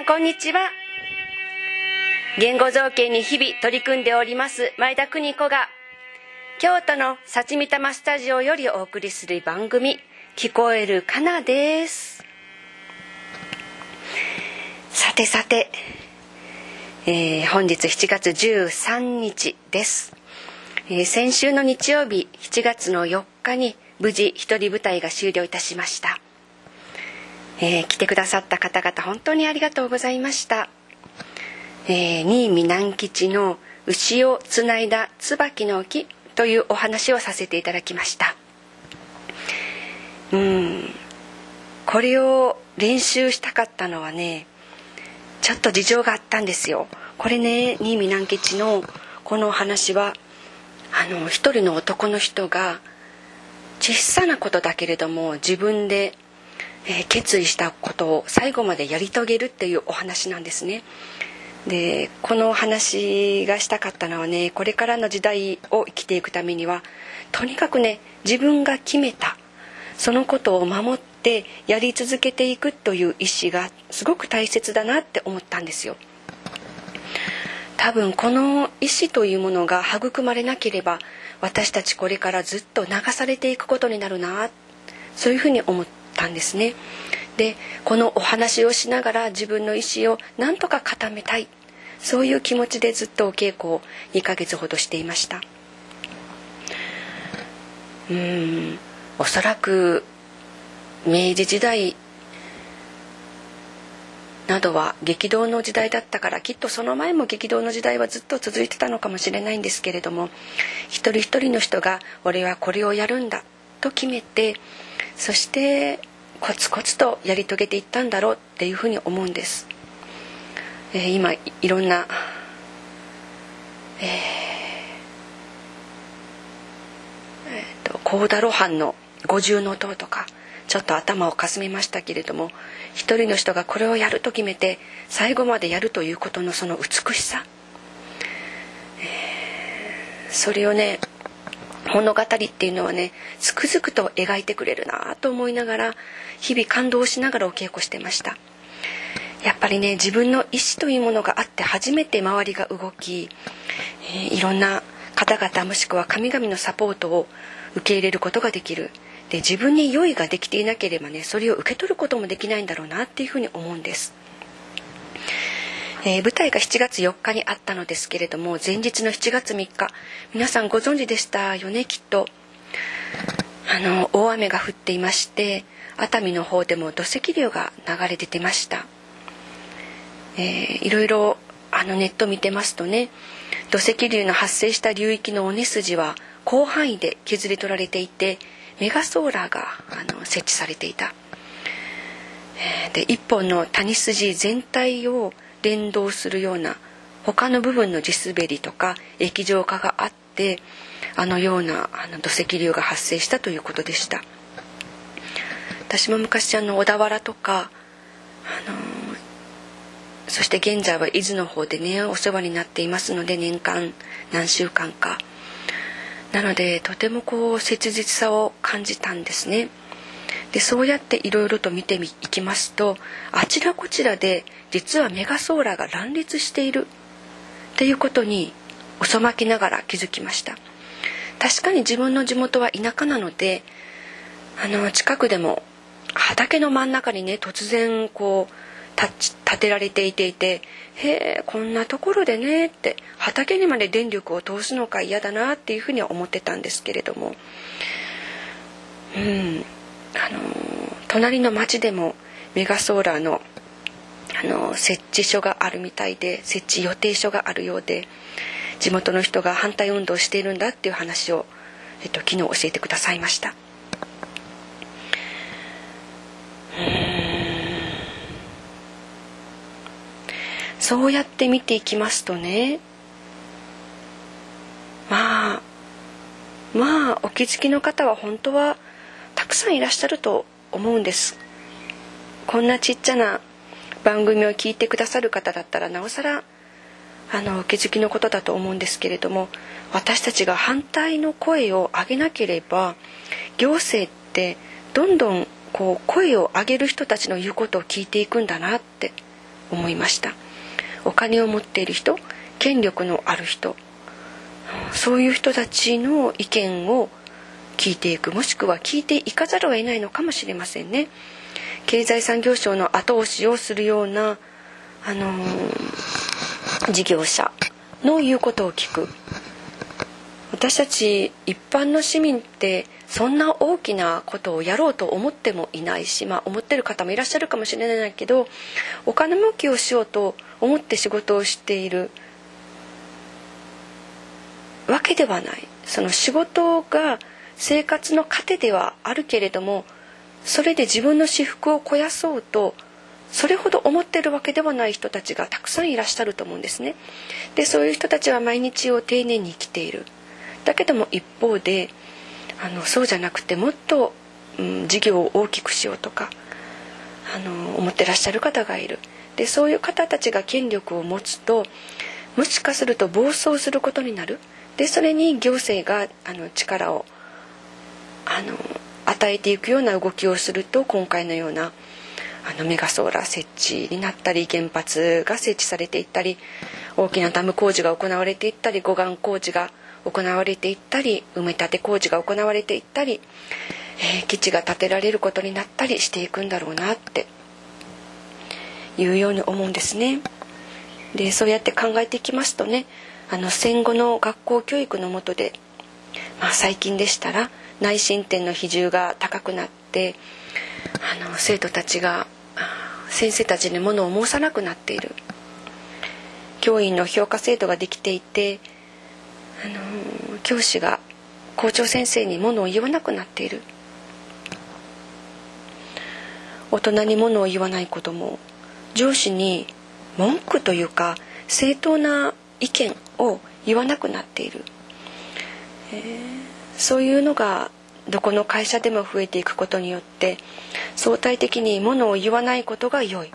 んこんにちは。言語造形に日々取り組んでおります前田邦子が京都の幸見玉スタジオよりお送りする番組聞こえるかなです。さてさて、えー、本日7月13日です、えー、先週の日曜日7月の4日に無事一人舞台が終了いたしました。えー、来てくださった方々本当にありがとうございました、えー、新見南吉の「牛をつないだ椿の木」というお話をさせていただきました。うん。これを練習したかったのはねちょっと事情があったんですよ。これね新見南吉のこのお話はあの一人の男の人が小さなことだけれども自分でえー、決意したことを最後までやり遂げるっていうお話なんですね。でこの話がしたかったのはねこれからの時代を生きていくためにはとにかくね自分が決めたそのことを守ってやり続けていくという意志がすごく大切だなって思ったんですよ。多分この意志というものが育まれなければ私たちこれからずっと流されていくことになるなそういうふうに思ってたんですね。でこのお話をしながら自分の意思をなんとか固めたい。そういう気持ちでずっとお稽古を2ヶ月ほどしていました。うんおそらく明治時代などは激動の時代だったからきっとその前も激動の時代はずっと続いてたのかもしれないんですけれども一人一人の人が「俺はこれをやるんだ」と決めてそしてコツコツとやり遂げていったんだろうっていうふうに思うんです、えー、今いろんな、えーえーと、高田露伴の五重の塔とかちょっと頭をかすめましたけれども一人の人がこれをやると決めて最後までやるということのその美しさ、えー、それをね物語っていうのはねつくづくと描いてくれるなと思いながら日々感動しながらお稽古してました。やっぱりね自分の意思というものがあって初めて周りが動き、えー、いろんな方々もしくは神々のサポートを受け入れることができる。で自分に用意ができていなければねそれを受け取ることもできないんだろうなっていうふうに思うんです。えー、舞台が7月4日にあったのですけれども前日の7月3日皆さんご存知でした？よねきっと。あの大雨が降っていまして熱海の方でも土石流が流れ出てました、えー、いろいろあのネット見てますとね土石流の発生した流域の尾根筋は広範囲で削り取られていてメガソーラーがあの設置されていた。で一本の谷筋全体を連動するような他の部分の地滑りとか液状化があってあのようなあの土石流が発生したということでした。私も昔あの小田原とかあのそして現在は伊豆の方でねお世話になっていますので年間何週間か。なのでとてもこう切実さを感じたんですね。でそうやっていろいろと見ていきますとあちらこちらで実はメガソーラーが乱立している。っていうことに遅まきながら気づきました。確かに自分の地元は田舎なのであの近くでも畑の真ん中にね突然こう建てられていていて「へえこんなところでね」って畑にまで電力を通すのか嫌だなっていうふうには思ってたんですけれども。うん。あの隣の町でもメガソーラーのあの設置所があるみたいで設置予定所があるようで地元の人が反対運動しているんだっていう話を、えっと、昨日教えてくださいました。そうやって見ていきますとねまあまあお気づきの方は本当はたくさんいらっしゃると思うんです。こんなちっちゃな番組を聞いてくださる方だったらなおさらあの気づきのことだと思うんですけれども私たちが反対の声を上げなければ行政ってどんどんこう声を上げる人たちの言うことを聞いていくんだなって思いました。お金を持っている人権力のある人そういう人たちの意見を聞いていくもしくは聞いていかざるを得ないのかもしれませんね。経済産業省の後押しをするようなあのー、事業者の言うことを聞く。私たち一般の市民ってそんな大きなことをやろうと思ってもいないし、まあ、思ってる方もいらっしゃるかもしれないけどお金儲けをしようと思って仕事をしているわけではない。その仕事が生活の糧ではあるけれどもそれで自分の私服を肥やそうとそれほど思ってるわけではない人たちがたくさんいらっしゃると思うんですね。でそういう人たちは毎日を丁寧に生きている。だけども一方であのそうじゃなくてもっと、うん、事業を大きくしようとかあの思ってらっしゃる方がいる。でそういう方たちが権力を持つともしかすると暴走することになる。でそれに行政があの力をあの与えていくような動きをすると今回のようなあのメガソーラー設置になったり原発が設置されていったり大きなダム工事が行われていったり護岸工事が行われていったり埋め立て工事が行われていったり、えー、基地が建てられることになったりしていくんだろうなっていうように思うんですね。でそうやって考えていきますとねあの戦後の学校教育のもとで、まあ、最近でしたら内申点の比重が高くなってあの生徒たちが先生たちにものを申さなくなっている。教員の評価制度ができていてあの教師が校長先生にものを言わなくなっている。大人にものを言わないことも上司に文句というか正当な意見を言わなくなっている、えー、そういうのがどこの会社でも増えていくことによって相対的にものを言わないことが良い、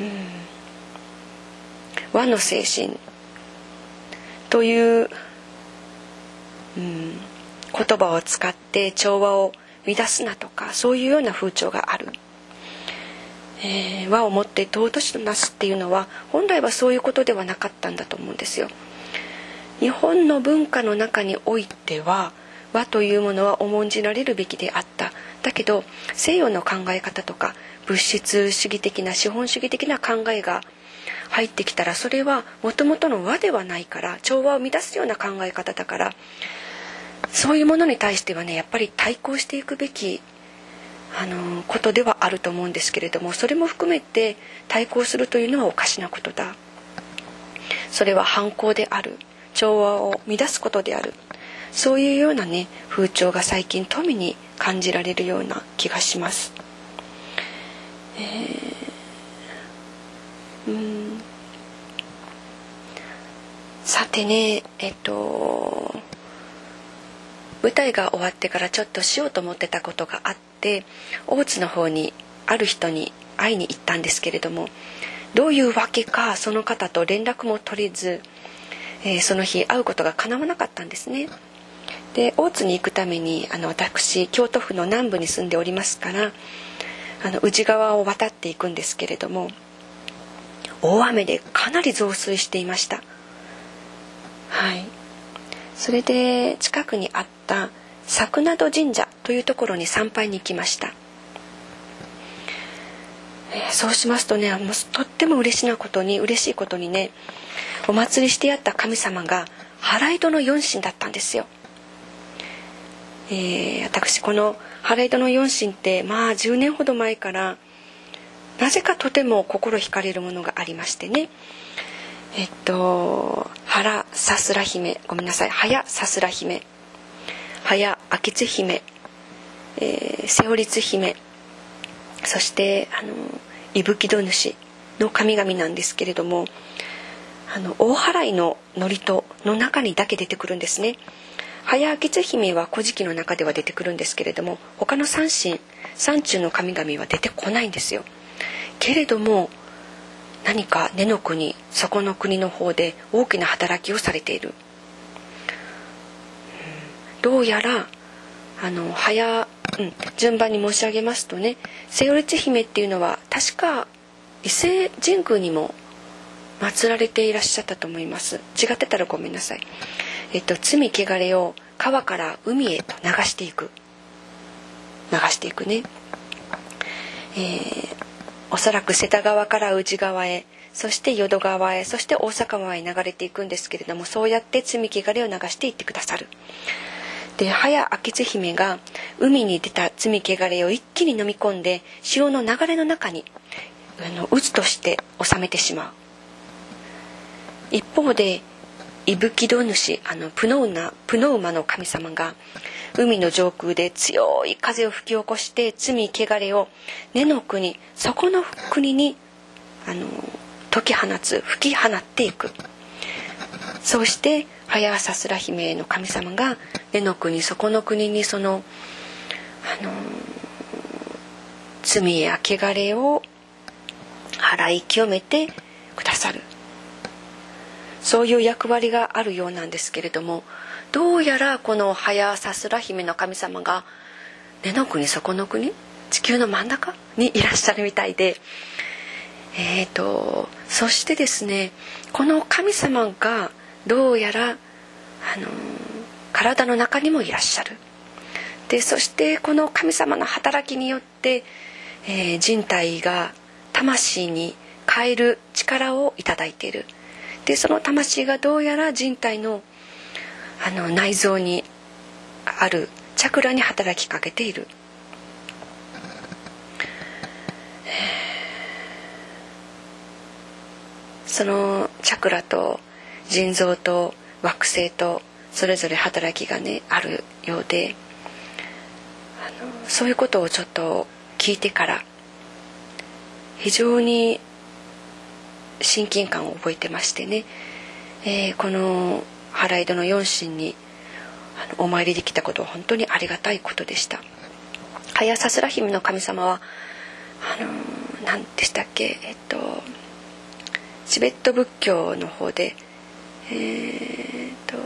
うん、和の精神という、うん、言葉を使って調和を乱すなとかそういうような風潮がある。えー、和をもって尊しとなすっていうのは本来はそういうことではなかったんだと思うんですよ。日本の文化の中においては和というものは重んじられるべきであった。だけど西洋の考え方とか物質主義的な資本主義的な考えが入ってきたらそれはもともとの和ではないから調和を乱すような考え方だからそういうものに対してはねやっぱり対抗していくべきあのことではあると思うんですけれどもそれも含めて対抗するというのはおかしなことだ。それは反抗である。調和を乱すことであるそういうようなね風潮が最近富に感じられるような気がします。えー、うんさてねえっと舞台が終わってからちょっとしようと思ってたことがあって大津の方にある人に会いに行ったんですけれどもどういうわけかその方と連絡も取れず、えー、その日会うことが叶わなかったんですね。で大津に行くためにあの私京都府の南部に住んでおりますからあの宇治川を渡っていくんですけれども大雨でかなり増水していました。はい。それで近くにあった桜戸神社というところに参拝に行きました、えー、そうしますとねもうとっても嬉しなことに嬉しいことにねお祭りしてやった神様が払い戸の四神だったんですよ。えー、私この「ハレイドの四神」ってまあ10年ほど前からなぜかとても心惹かれるものがありましてね。えっと原さすら姫ごめんなさい。早さすら姫。早明智姫、えー、瀬尾律姫。そしてあの伊吹戸主の神々なんですけれどもあの大払いの祝詞の中にだけ出てくるんですね。早明津姫は古事記の中では出てくるんですけれども他の三神三中の神々は出てこないんですよ。けれども何か根の国そこの国の方で大きな働きをされている。どうやらあの早、うん、順番に申し上げますとねセオリツ姫っていうのは確か伊勢神宮にも祀られていらっしゃったと思います。違ってたらごめんなさい。えっと罪汚れを川から海へと流していく。流していくね。えー、おそらく瀬田川から宇治川へそして淀川へそして大阪湾へ流れていくんですけれどもそうやって罪汚れを流していってくださる。で早明智姫が海に出た罪汚れを一気に飲み込んで潮の流れの中にあの渦として収めてしまう。一方で伊吹戸主あのプノウナプノウマの神様が海の上空で強い風を吹き起こして罪汚れを根の国そこの国にあの解き放つ吹き放っていく。そうして早朝すら姫の神様が根の国そこの国にそのあの罪や汚れを払い清めてくださる。そういう役割があるようなんですけれどもどうやらこの早さすら姫の神様が根の国そこの国地球の真ん中にいらっしゃるみたいでえーと、そしてですねこの神様がどうやら、あの体の中にもいらっしゃる。でそしてこの神様の働きによって、えー、人体が魂に変える力をいただいている。でその魂がどうやら人体のあの内臓にあるチャクラに働きかけている。そのチャクラと腎臓と惑星とそれぞれ働きがねあるようでそういうことをちょっと聞いてから非常に親近感を覚えてましてね、えー、この原井戸の四神にお参りできたことは本当にありがたいことでした。早さすら姫の神様はあの何でしたっけえっとチベット仏教の方でえー、っと、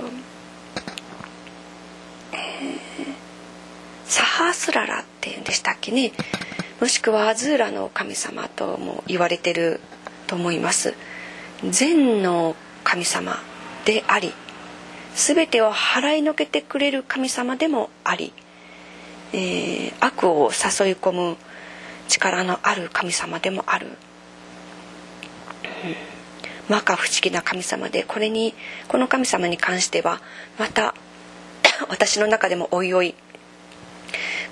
えー、サハースララっていうんでしたっけね。もしくはアズーラの神様とも言われてると思います。善の神様であり全てを払いのけてくれる神様でもあり、えー、悪を誘い込む力のある神様でもある、摩訶不思議な神様でこれにこの神様に関してはまた 私の中でもおいおい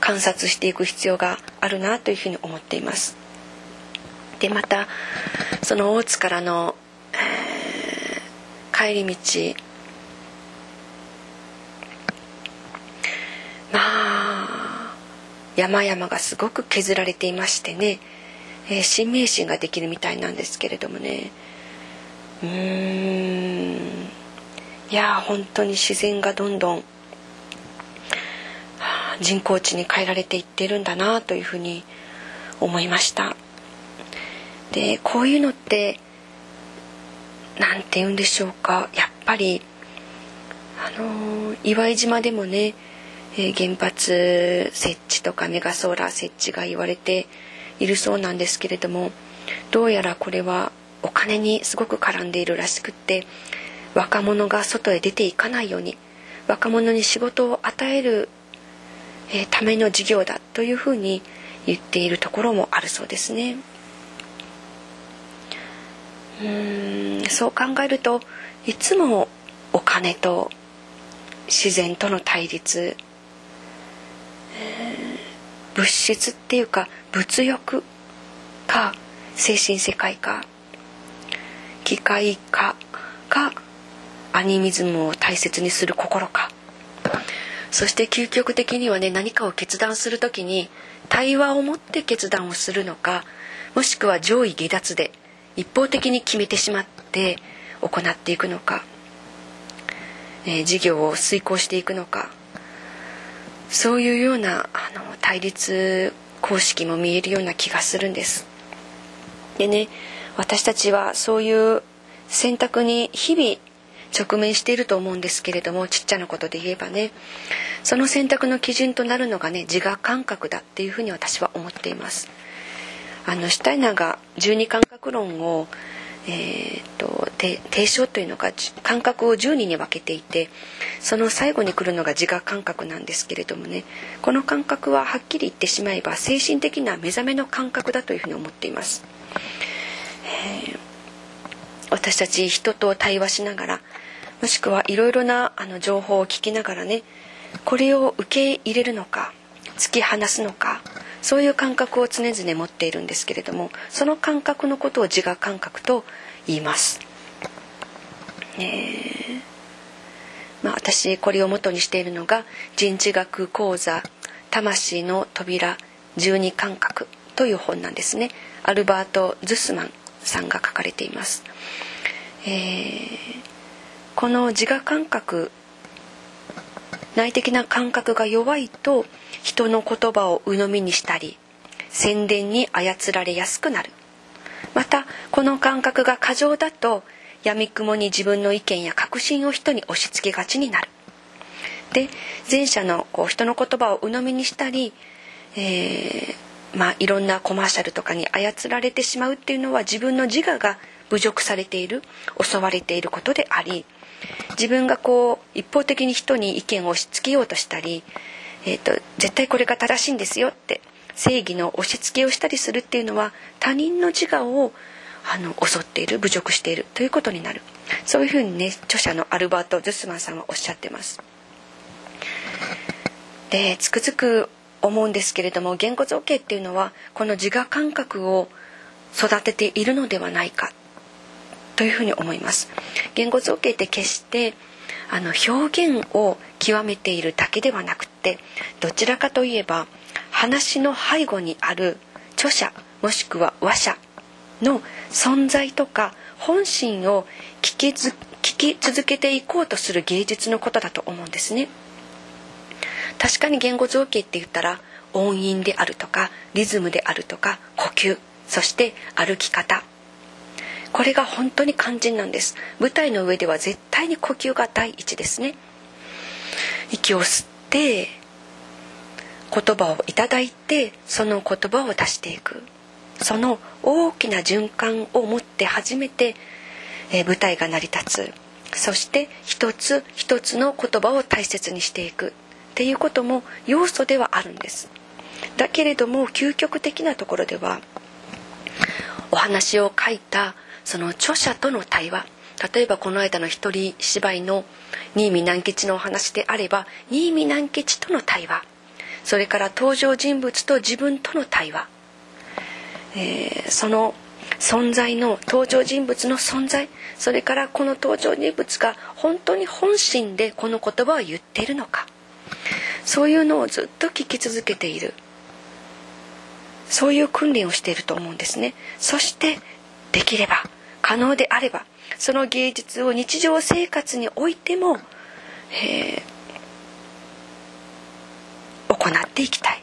観察していく必要があるなというふうに思っています。でまたその大津からの、えー、帰り道。まあ山々がすごく削られていましてね、えー、新名神ができるみたいなんですけれどもね。うーん。いや本当に自然がどんどん人工地に変えられていってるんだなというふうに思いました。でこういうのって何て言うんでしょうかやっぱりあの岩井島でもね、え、原発設置とかメガソーラー設置が言われているそうなんですけれどもどうやらこれはお金にすごく絡んでいるらしくって若者が外へ出ていかないように若者に仕事を与える、え、ための事業だというふうに言っているところもあるそうですね。うん。そう考えるといつもお金と自然との対立、え、物質っていうか物欲か精神世界か機械化かアニミズムを大切にする心か。そして究極的にはね何かを決断する時に対話を持って決断をするのかもしくは上位下脱で一方的に決めてしまって行っていくのか、えー、事業を遂行していくのかそういうようなあの対立公式も見えるような気がするんです。でね私たちはそういう選択に日々直面していると思うんですけれどもちっちゃなことで言えばねその選択の基準となるのがね自我感覚だっていうふうに私は思っていますあのシュタイナーが十二感覚論を、えーと、提唱というのが感覚を12に分けていてその最後に来るのが自我感覚なんですけれどもねこの感覚ははっきり言ってしまえば精神的な目覚めの感覚だというふうに思っています。えー、私たち人と対話しながらもしくはいろいろなあの情報を聞きながらねこれを受け入れるのか突き放すのかそういう感覚を常々持っているんですけれどもその感覚のことを自我感覚と言います。えーまあ、私これを元にしているのが人知学講座「魂の扉十二感覚」という本なんですねアルバート・ズスマンさんが書かれています。えー、この自我感覚内的な感覚が弱いと人の言葉を鵜呑みにしたり宣伝に操られやすくなる。またこの感覚が過剰だと闇雲に自分の意見や確信を人に押し付けがちになる。で前者のこう人の言葉を鵜呑みにしたり、えー、まあ、いろんなコマーシャルとかに操られてしまうっていうのは自分の自我が侮辱されている襲われていることであり自分がこう一方的に人に意見を押し付けようとしたり、えーと、絶対これが正しいんですよって正義の押し付けをしたりするっていうのは他人の自我をあの襲っている侮辱しているということになるそういうふうにね著者のアルバート・ズスマンさんはおっしゃってます。でつくづく思うんですけれども言語造形っていうのはこの自我感覚を育てているのではないかというふうに思います言語造形って決してあの表現を極めているだけではなくてどちらかといえば話の背後にある著者もしくは話者の存在とか本心を聞き聞き続けていこうとする芸術のことだと思うんですね。確かに言語造形って言ったら音韻であるとかリズムであるとか呼吸そして歩き方。これが本当に肝心なんです。舞台の上では絶対に呼吸が第一ですね。息を吸って言葉をいただいてその言葉を出していく。その大きな循環を持って初めて、え、舞台が成り立つ。そして一つ一つの言葉を大切にしていく。っていうことも要素ではあるんです。だけれども究極的なところではお話を書いたその著者との対話。例えばこの間の一人芝居の新見南吉のお話であれば新見南吉との対話。それから登場人物と自分との対話、えー、その存在の登場人物の存在。それからこの登場人物が本当に本心でこの言葉を言っているのか。そういうのをずっと聞き続けている。そういう訓練をしていると思うんですね。そしてできれば可能であればその芸術を日常生活においても、えー、行っていきたい。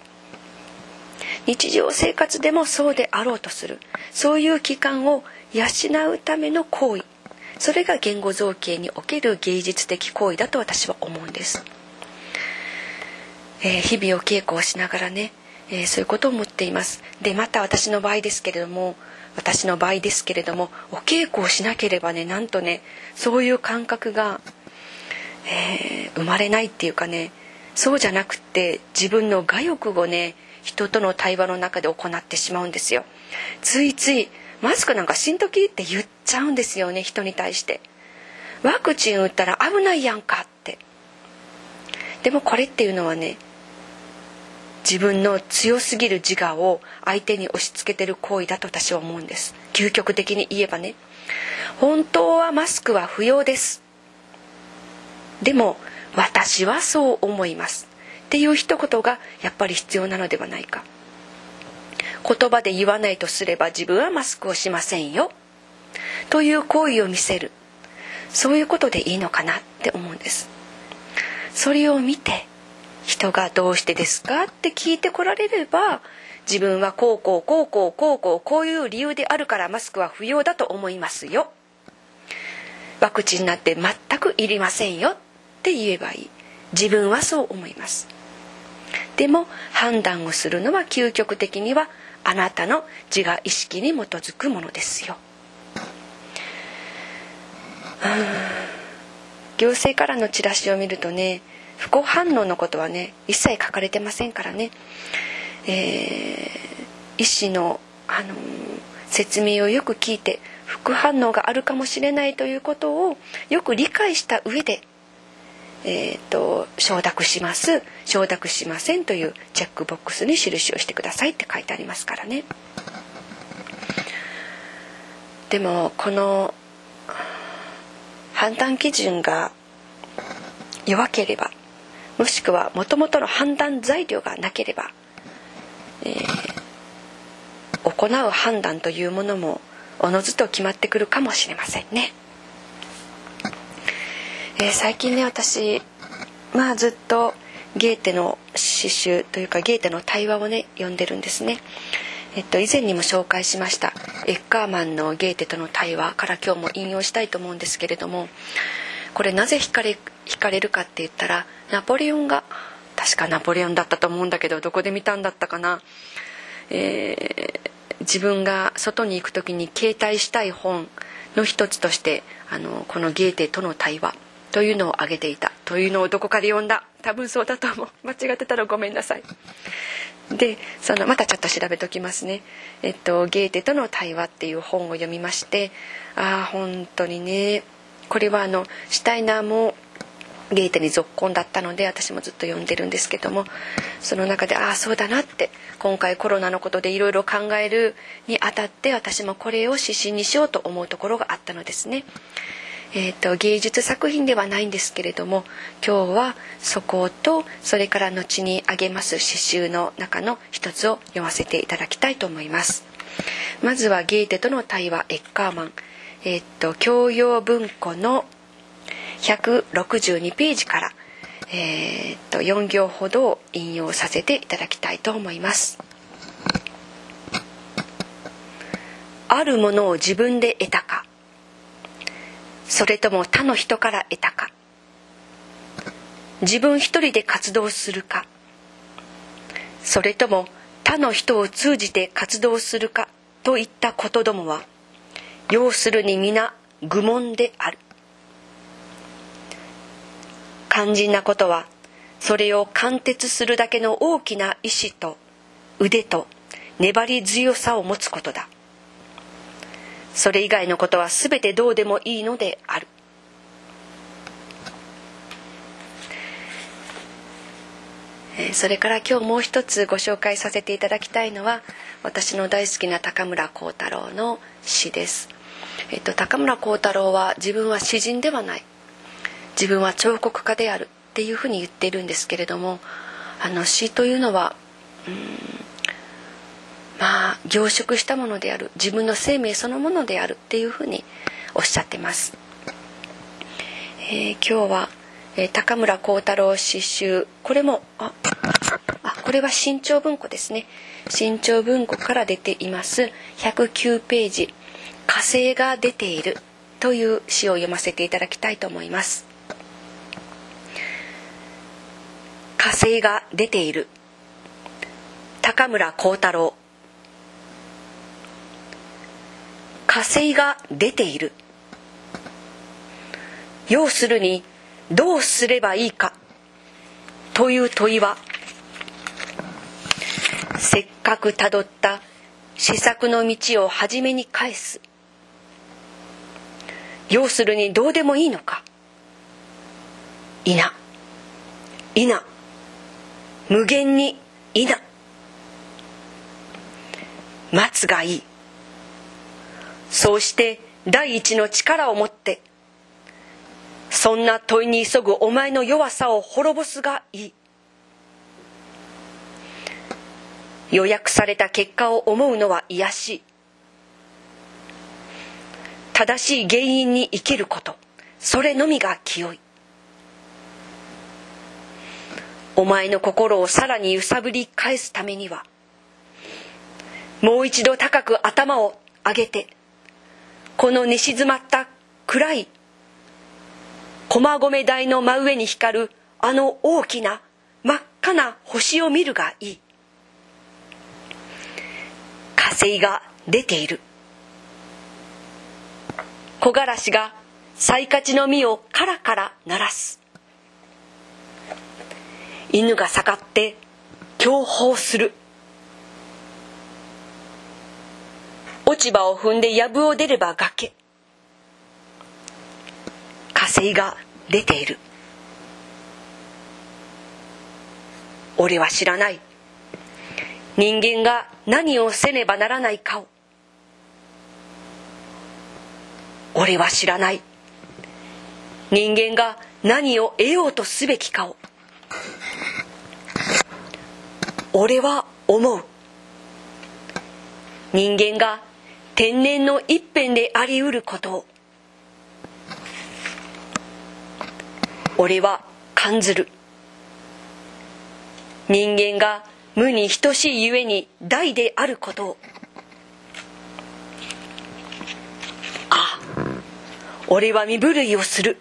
日常生活でもそうであろうとする。そういう期間を養うための行為。それが言語造形における芸術的行為だと私は思うんです、えー、日々お稽古をしながらね、えー、そういうことを思っています。でまた私の場合ですけれども私の場合ですけれどもお稽古をしなければねなんとねそういう感覚が、えー、生まれないっていうかねそうじゃなくって自分の我欲をね人との対話の中で行ってしまうんですよ。ついついマスクなんかしんときって言っちゃうんですよね人に対して。ワクチン打ったら危ないやんかって。でもこれっていうのはね自分の強すぎる自我を相手に押し付けてる行為だと私は思うんです。究極的に言えばね。本当はマスクは不要です。でも私はそう思います。っていう一言がやっぱり必要なのではないか。言葉で言わないとすれば自分はマスクをしませんよ。という行為を見せる。そういうことでいいのかなって思うんです。それを見て人がどうしてですかって聞いてこられれば自分はこうこうこうこうこうこうこういう理由であるからマスクは不要だと思いますよ。ワクチンなんて全くいりませんよって言えばいい。自分はそう思います。でも判断をするのは究極的にはあなたの自我意識に基づくものですよ。行政からのチラシを見るとね不幸反応のことはね一切書かれてませんからね、えー、医師の、あのー、説明をよく聞いて副反応があるかもしれないということをよく理解した上で、えーと、承諾します承諾しませんというチェックボックスに印をしてくださいって書いてありますからね。でもこの判断基準が弱ければもしくはもともとの判断材料がなければ、えー、行う判断というものもおのずと決まってくるかもしれませんね。えー、最近ね私まあずっとゲーテの詩集というかゲーテの対話をね読んでるんですね。えっと、以前にも紹介しましたエッカーマンのゲーテとの対話から今日も引用したいと思うんですけれどもこれなぜ惹かれ惹かれるかって言ったらナポレオンが確かナポレオンだったと思うんだけどどこで見たんだったかな、えー、自分が外に行く時に携帯したい本の一つとしてあのこのゲーテとの対話というのを挙げていた。というのをどこかで読んだ。多分そうだと思う。間違ってたらごめんなさい。でそのまたちょっと調べときますね。えっとゲーテとの対話っていう本を読みましてああ本当にね。これはあのシュタイナーもゲーテに続婚だったので私もずっと読んでるんですけどもその中でああそうだなって今回コロナのことでいろいろ考えるにあたって私もこれを指針にしようと思うところがあったのですね。えーと、芸術作品ではないんですけれども今日はそことそれから後にあげます詩集の中の一つを読ませていただきたいと思います。まずはゲーテとの対話エッカーマン、えっ、ー、と教養文庫の162ページから、えー、と4行ほど引用させていただきたいと思います。あるものを自分で得たかそれとも他の人から得たか自分一人で活動するかそれとも他の人を通じて活動するかといったことどもは要するに皆愚問である肝心なことはそれを貫徹するだけの大きな意志と腕と粘り強さを持つことだ。それ以外のことは全てどうでもいいのである。それから今日もう一つご紹介させていただきたいのは私の大好きな高村光太郎の詩です、えっと、高村光太郎は自分は詩人ではない。自分は彫刻家であるっていうふうに言っているんですけれどもあの詩というのはうんまあ凝縮したものである自分の生命そのものであるっていうふうにおっしゃってます。えー、今日は、えー、高村光太郎詩集これもああこれは新潮文庫ですね新潮文庫から出ています109ページ「火星が出ている」という詩を読ませていただきたいと思います。火星が出ている。高村光太郎。火星が出ている。要するにどうすればいいか。という問いはせっかくたどった施策の道を初めに返す。要するにどうでもいいのか。いないな無限にいな。待つがいい。そうして第一の力を持ってそんな問いに急ぐお前の弱さを滅ぼすがいい。予約された結果を思うのは癒し。い正しい原因に生きること。それのみが清い。お前の心をさらに揺さぶり返すためにはもう一度高く頭を上げてこの寝静まった暗い駒込台の真上に光るあの大きな真っ赤な星を見るがいい。火星が出ている。木枯らしがサイカチの実をカラカラ鳴らす。犬が盛って享保する。落ち葉を踏んで藪を出れば崖。火星が出ている。俺は知らない。人間が何をせねばならないかを。俺は知らない。人間が何を得ようとすべきかを。俺は思う。人間が天然の一辺でありうること。を俺は感ずる。人間が無に等しいゆえに大であること。をあ俺は身震いをする。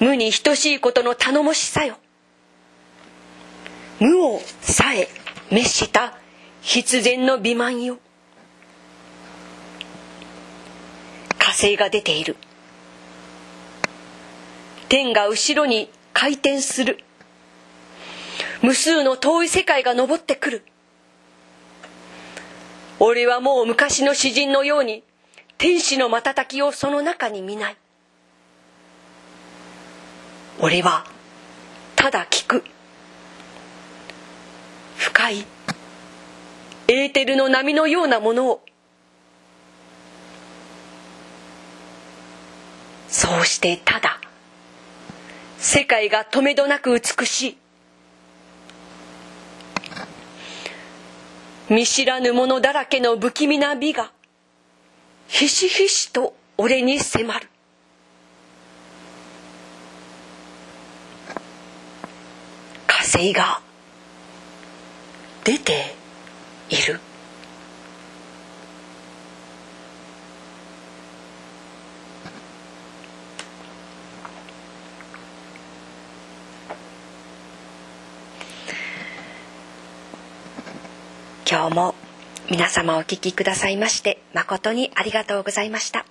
無に等しいことの頼もしさよ。無をさえ滅した必然の美満よ。火星が出ている。天が後ろに回転する。無数の遠い世界が昇ってくる。俺はもう昔の詩人のように天使の瞬きをその中に見ない。俺はただ聞く。深い。エーテルの波のようなものを。そうしてただ。世界がとめどなく美しい。見知らぬものだらけの不気味な美がひしひしと俺に迫る。火星が出ている。今日も皆様お聞きくださいまして誠にありがとうございました、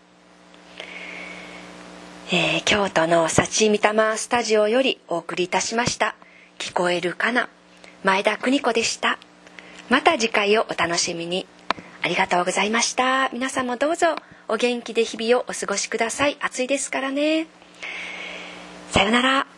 えー、京都の幸御霊スタジオよりお送りいたしました。聞こえるかな？前田邦子でした。また次回をお楽しみに。ありがとうございました。皆さんもどうぞお元気で日々をお過ごしください。暑いですからね。さよなら。